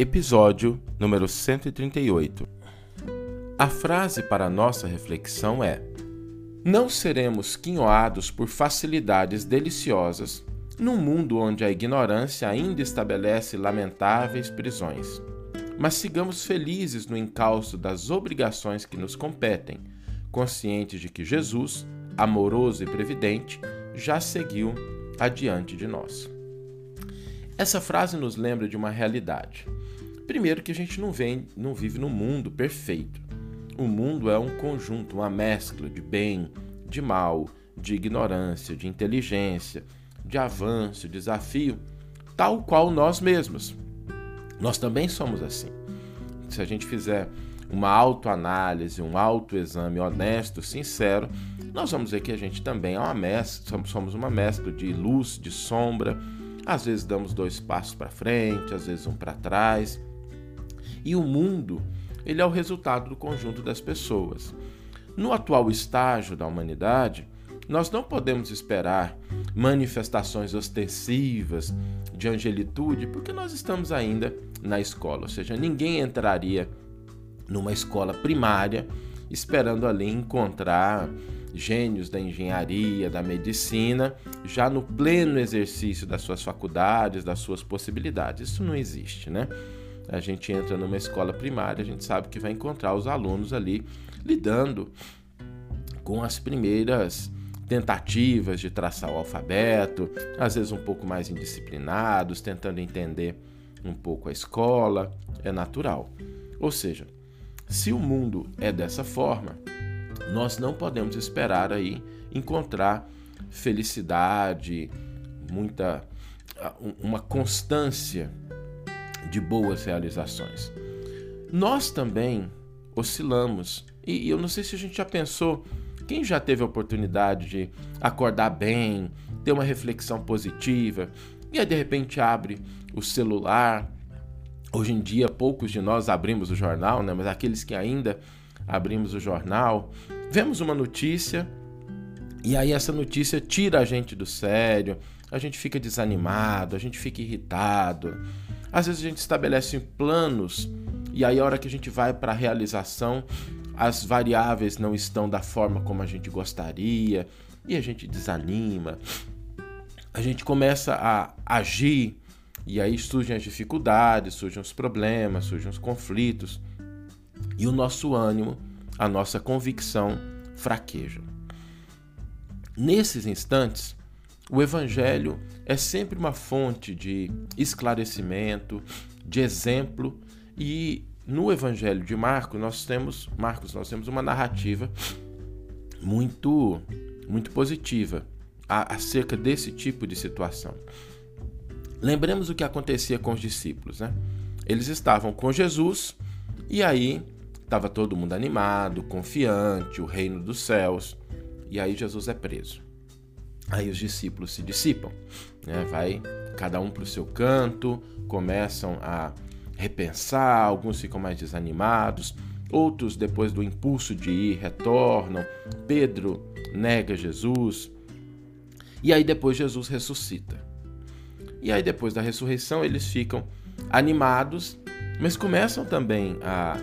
Episódio número 138. A frase para nossa reflexão é: Não seremos quinhoados por facilidades deliciosas num mundo onde a ignorância ainda estabelece lamentáveis prisões, mas sigamos felizes no encalço das obrigações que nos competem, conscientes de que Jesus, amoroso e previdente, já seguiu adiante de nós. Essa frase nos lembra de uma realidade. Primeiro que a gente não, vem, não vive num mundo perfeito. O mundo é um conjunto, uma mescla de bem, de mal, de ignorância, de inteligência, de avanço, desafio, tal qual nós mesmos. Nós também somos assim. Se a gente fizer uma autoanálise, um autoexame honesto, sincero, nós vamos ver que a gente também é uma mescla, somos uma mescla de luz, de sombra, às vezes damos dois passos para frente, às vezes um para trás. E o mundo, ele é o resultado do conjunto das pessoas. No atual estágio da humanidade, nós não podemos esperar manifestações ostensivas de angelitude, porque nós estamos ainda na escola, ou seja, ninguém entraria numa escola primária esperando ali encontrar gênios da engenharia, da medicina, já no pleno exercício das suas faculdades, das suas possibilidades. Isso não existe, né? A gente entra numa escola primária, a gente sabe que vai encontrar os alunos ali lidando com as primeiras tentativas de traçar o alfabeto, às vezes um pouco mais indisciplinados, tentando entender um pouco a escola, é natural. Ou seja, se o mundo é dessa forma, nós não podemos esperar aí encontrar felicidade, muita uma constância de boas realizações. Nós também oscilamos e eu não sei se a gente já pensou, quem já teve a oportunidade de acordar bem, ter uma reflexão positiva e aí de repente abre o celular. Hoje em dia poucos de nós abrimos o jornal, né? Mas aqueles que ainda abrimos o jornal, vemos uma notícia e aí essa notícia tira a gente do sério, a gente fica desanimado, a gente fica irritado. Às vezes a gente estabelece planos e aí a hora que a gente vai para a realização, as variáveis não estão da forma como a gente gostaria e a gente desanima. A gente começa a agir e aí surgem as dificuldades, surgem os problemas, surgem os conflitos e o nosso ânimo, a nossa convicção fraquejam. Nesses instantes, o Evangelho é sempre uma fonte de esclarecimento, de exemplo, e no Evangelho de Marcos nós temos, Marcos, nós temos uma narrativa muito, muito positiva acerca desse tipo de situação. Lembremos o que acontecia com os discípulos, né? Eles estavam com Jesus e aí estava todo mundo animado, confiante, o reino dos céus. E aí Jesus é preso. Aí os discípulos se dissipam, né? vai cada um para o seu canto, começam a repensar, alguns ficam mais desanimados, outros, depois do impulso de ir, retornam. Pedro nega Jesus. E aí depois Jesus ressuscita. E aí depois da ressurreição eles ficam animados, mas começam também a,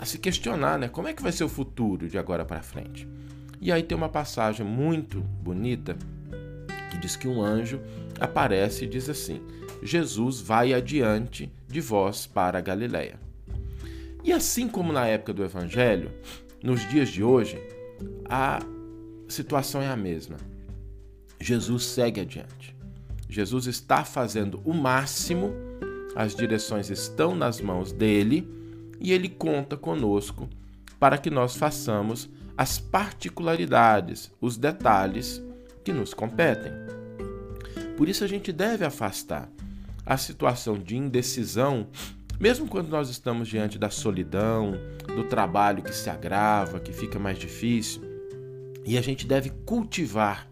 a se questionar, né? Como é que vai ser o futuro de agora para frente? E aí tem uma passagem muito bonita que diz que um anjo aparece e diz assim: Jesus vai adiante de vós para a Galiléia. E assim como na época do Evangelho, nos dias de hoje, a situação é a mesma. Jesus segue adiante. Jesus está fazendo o máximo, as direções estão nas mãos dele e ele conta conosco para que nós façamos as particularidades, os detalhes que nos competem. Por isso a gente deve afastar a situação de indecisão, mesmo quando nós estamos diante da solidão, do trabalho que se agrava, que fica mais difícil. E a gente deve cultivar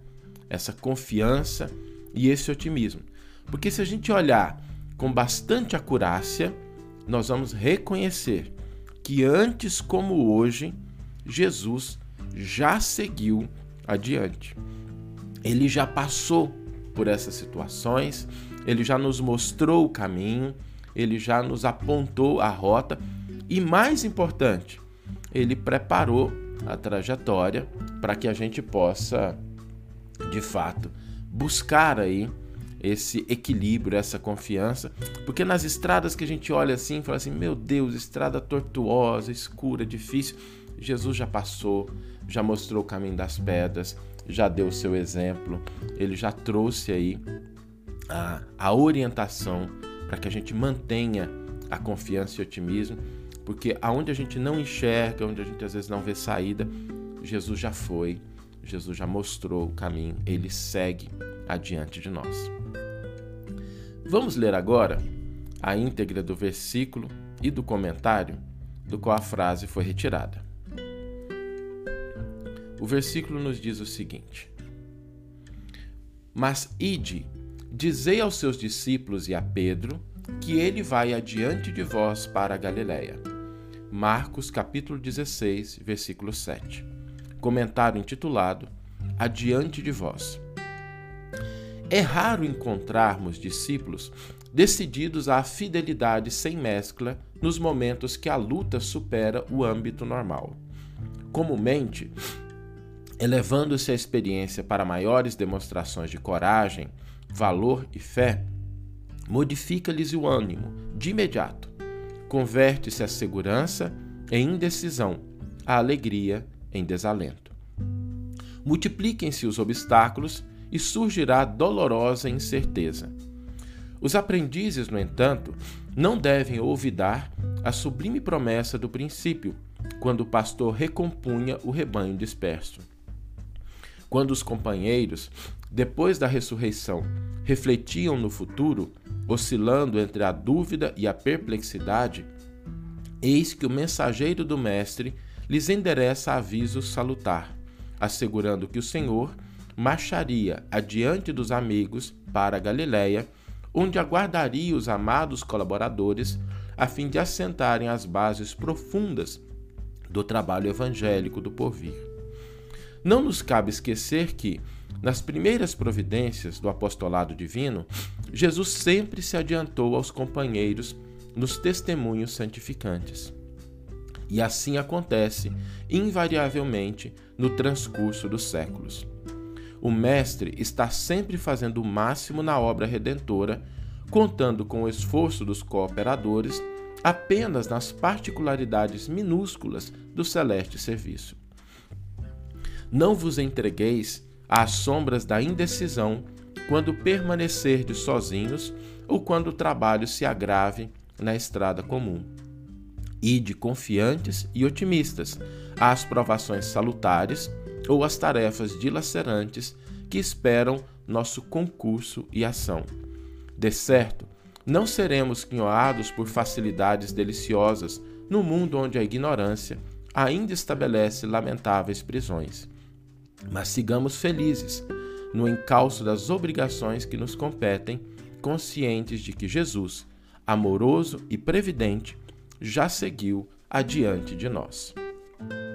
essa confiança e esse otimismo. Porque se a gente olhar com bastante acurácia, nós vamos reconhecer que antes como hoje, Jesus já seguiu adiante. Ele já passou por essas situações, ele já nos mostrou o caminho, ele já nos apontou a rota e, mais importante, ele preparou a trajetória para que a gente possa, de fato, buscar aí esse equilíbrio, essa confiança, porque nas estradas que a gente olha assim, fala assim: meu Deus, estrada tortuosa, escura, difícil. Jesus já passou, já mostrou o caminho das pedras, já deu o seu exemplo, ele já trouxe aí a, a orientação para que a gente mantenha a confiança e otimismo, porque aonde a gente não enxerga, onde a gente às vezes não vê saída, Jesus já foi, Jesus já mostrou o caminho, ele segue adiante de nós. Vamos ler agora a íntegra do versículo e do comentário do qual a frase foi retirada. O versículo nos diz o seguinte: Mas ide, dizei aos seus discípulos e a Pedro que ele vai adiante de vós para a Galiléia. Marcos capítulo 16, versículo 7. Comentário intitulado Adiante de vós. É raro encontrarmos discípulos decididos à fidelidade sem mescla nos momentos que a luta supera o âmbito normal. Comumente, elevando-se a experiência para maiores demonstrações de coragem, valor e fé, modifica-lhes o ânimo de imediato. Converte-se a segurança em indecisão, a alegria em desalento. Multipliquem-se os obstáculos e surgirá dolorosa incerteza. Os aprendizes, no entanto, não devem olvidar a sublime promessa do princípio, quando o pastor recompunha o rebanho disperso. Quando os companheiros, depois da ressurreição, refletiam no futuro, oscilando entre a dúvida e a perplexidade, eis que o mensageiro do Mestre lhes endereça aviso salutar, assegurando que o Senhor marcharia adiante dos amigos para Galiléia, onde aguardaria os amados colaboradores a fim de assentarem as bases profundas do trabalho evangélico do porvir. Não nos cabe esquecer que, nas primeiras providências do apostolado divino, Jesus sempre se adiantou aos companheiros nos testemunhos santificantes. E assim acontece, invariavelmente, no transcurso dos séculos. O Mestre está sempre fazendo o máximo na obra redentora, contando com o esforço dos cooperadores apenas nas particularidades minúsculas do celeste serviço. Não vos entregueis às sombras da indecisão quando permanecerdes sozinhos ou quando o trabalho se agrave na estrada comum. Ide confiantes e otimistas às provações salutares ou as tarefas dilacerantes que esperam nosso concurso e ação. De certo, não seremos quinhoados por facilidades deliciosas no mundo onde a ignorância ainda estabelece lamentáveis prisões. Mas sigamos felizes no encalço das obrigações que nos competem, conscientes de que Jesus, amoroso e previdente, já seguiu adiante de nós.